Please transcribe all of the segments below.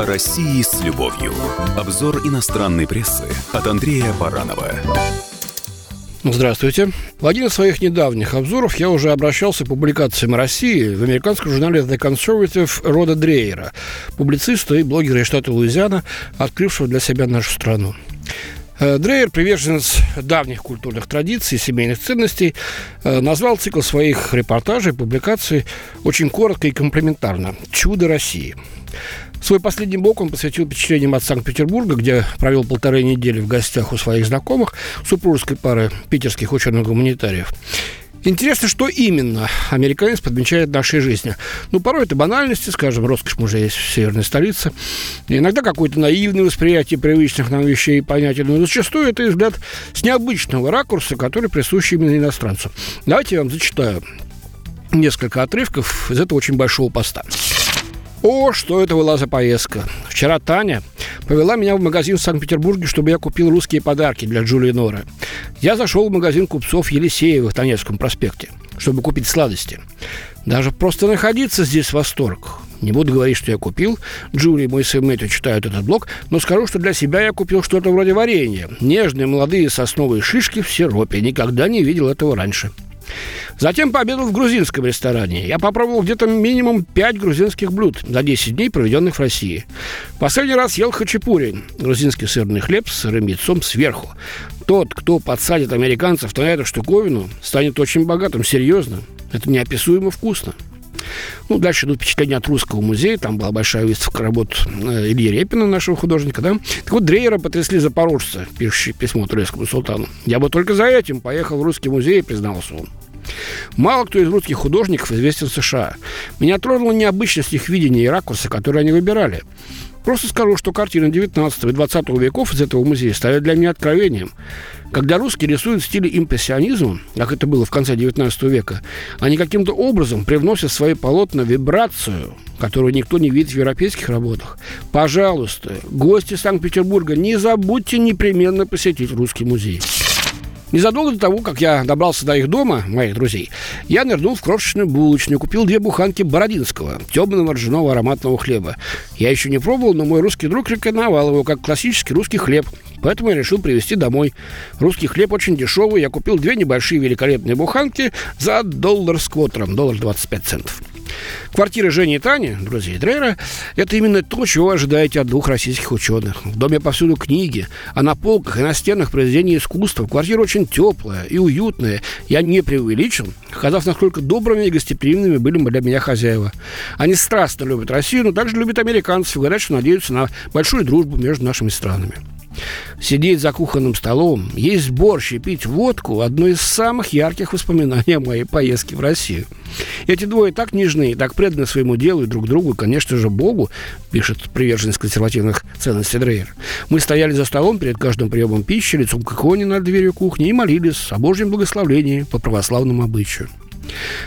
О России с любовью. Обзор иностранной прессы от Андрея Баранова. Здравствуйте. В один из своих недавних обзоров я уже обращался к публикациям России в американском журнале The Conservative Рода Дрейера, публициста и блогера из штата Луизиана, открывшего для себя нашу страну. Э, Дрейер, приверженец давних культурных традиций и семейных ценностей, э, назвал цикл своих репортажей, публикаций очень коротко и комплементарно «Чудо России». Свой последний блок он посвятил впечатлениям от Санкт-Петербурга, где провел полторы недели в гостях у своих знакомых, супружеской пары питерских ученых-гуманитариев. Интересно, что именно американец подмечает в нашей жизни. Ну, порой это банальности, скажем, роскошь мужа в северной столице. Иногда какое-то наивное восприятие привычных нам вещей и понятий. Но зачастую это взгляд с необычного ракурса, который присущ именно иностранцу. Давайте я вам зачитаю несколько отрывков из этого очень большого поста. О, что это была за поездка. Вчера Таня повела меня в магазин в Санкт-Петербурге, чтобы я купил русские подарки для Джулии Норы. Я зашел в магазин купцов Елисеевых на Невском проспекте, чтобы купить сладости. Даже просто находиться здесь восторг. Не буду говорить, что я купил. Джули и мой Мэтью читают этот блог, но скажу, что для себя я купил что-то вроде варенья. Нежные молодые сосновые шишки в сиропе. Никогда не видел этого раньше. Затем пообедал в грузинском ресторане. Я попробовал где-то минимум 5 грузинских блюд за 10 дней, проведенных в России. Последний раз ел хачапури, грузинский сырный хлеб с сырым яйцом сверху. Тот, кто подсадит американцев на эту штуковину, станет очень богатым, серьезно. Это неописуемо вкусно. Ну, дальше идут впечатления от Русского музея. Там была большая выставка работ э, Ильи Репина, нашего художника, да. Так вот, Дрейера потрясли запорожцы, пишущий письмо турецкому султану. Я бы только за этим поехал в Русский музей, признался он. Мало кто из русских художников известен в США. Меня тронула необычность их видения и ракурса, которые они выбирали. Просто скажу, что картины 19 и 20 веков из этого музея стали для меня откровением. Когда русские рисуют в стиле импрессионизма, как это было в конце 19 века, они каким-то образом привносят в свои полотна вибрацию, которую никто не видит в европейских работах. Пожалуйста, гости Санкт-Петербурга, не забудьте непременно посетить русский музей. Незадолго до того, как я добрался до их дома, моих друзей, я нырнул в крошечную булочную, купил две буханки бородинского, темного ржаного ароматного хлеба. Я еще не пробовал, но мой русский друг рекомендовал его как классический русский хлеб. Поэтому я решил привезти домой. Русский хлеб очень дешевый. Я купил две небольшие великолепные буханки за доллар с квотером, доллар 25 центов. Квартира Жени и Тани, друзей Дрейра, это именно то, чего вы ожидаете от двух российских ученых. В доме повсюду книги, а на полках и на стенах произведения искусства. Квартира очень теплая и уютная. Я не преувеличил, сказав, насколько добрыми и гостеприимными были для меня хозяева. Они страстно любят Россию, но также любят американцев и говорят, что надеются на большую дружбу между нашими странами. Сидеть за кухонным столом, есть борщ и пить водку – одно из самых ярких воспоминаний о моей поездке в Россию. Эти двое так нежны, так преданы своему делу и друг другу, и, конечно же, Богу, пишет приверженец консервативных ценностей Дрейер. Мы стояли за столом перед каждым приемом пищи, лицом к иконе над дверью кухни и молились о Божьем благословении по православному обычаю.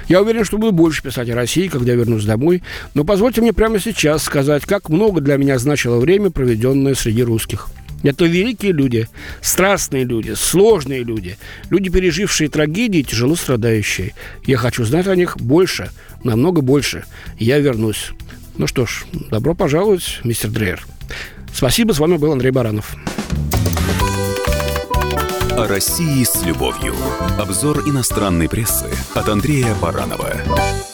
Я уверен, что буду больше писать о России, когда вернусь домой, но позвольте мне прямо сейчас сказать, как много для меня значило время, проведенное среди русских – это великие люди, страстные люди, сложные люди, люди, пережившие трагедии, тяжело страдающие. Я хочу знать о них больше, намного больше. Я вернусь. Ну что ж, добро пожаловать, мистер Дрейер. Спасибо, с вами был Андрей Баранов. О России с любовью. Обзор иностранной прессы от Андрея Баранова.